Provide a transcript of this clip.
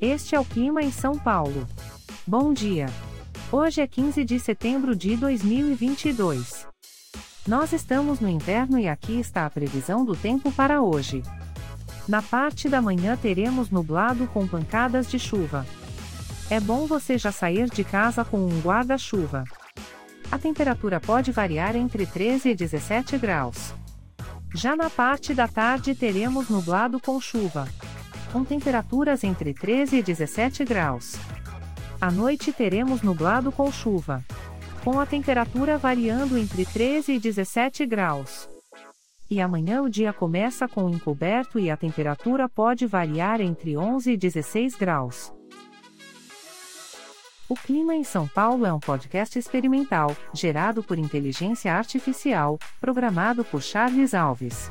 Este é o clima em São Paulo. Bom dia. Hoje é 15 de setembro de 2022. Nós estamos no inverno e aqui está a previsão do tempo para hoje. Na parte da manhã teremos nublado com pancadas de chuva. É bom você já sair de casa com um guarda-chuva. A temperatura pode variar entre 13 e 17 graus. Já na parte da tarde teremos nublado com chuva com temperaturas entre 13 e 17 graus. À noite teremos nublado com chuva. Com a temperatura variando entre 13 e 17 graus. E amanhã o dia começa com encoberto e a temperatura pode variar entre 11 e 16 graus. O Clima em São Paulo é um podcast experimental, gerado por inteligência artificial, programado por Charles Alves.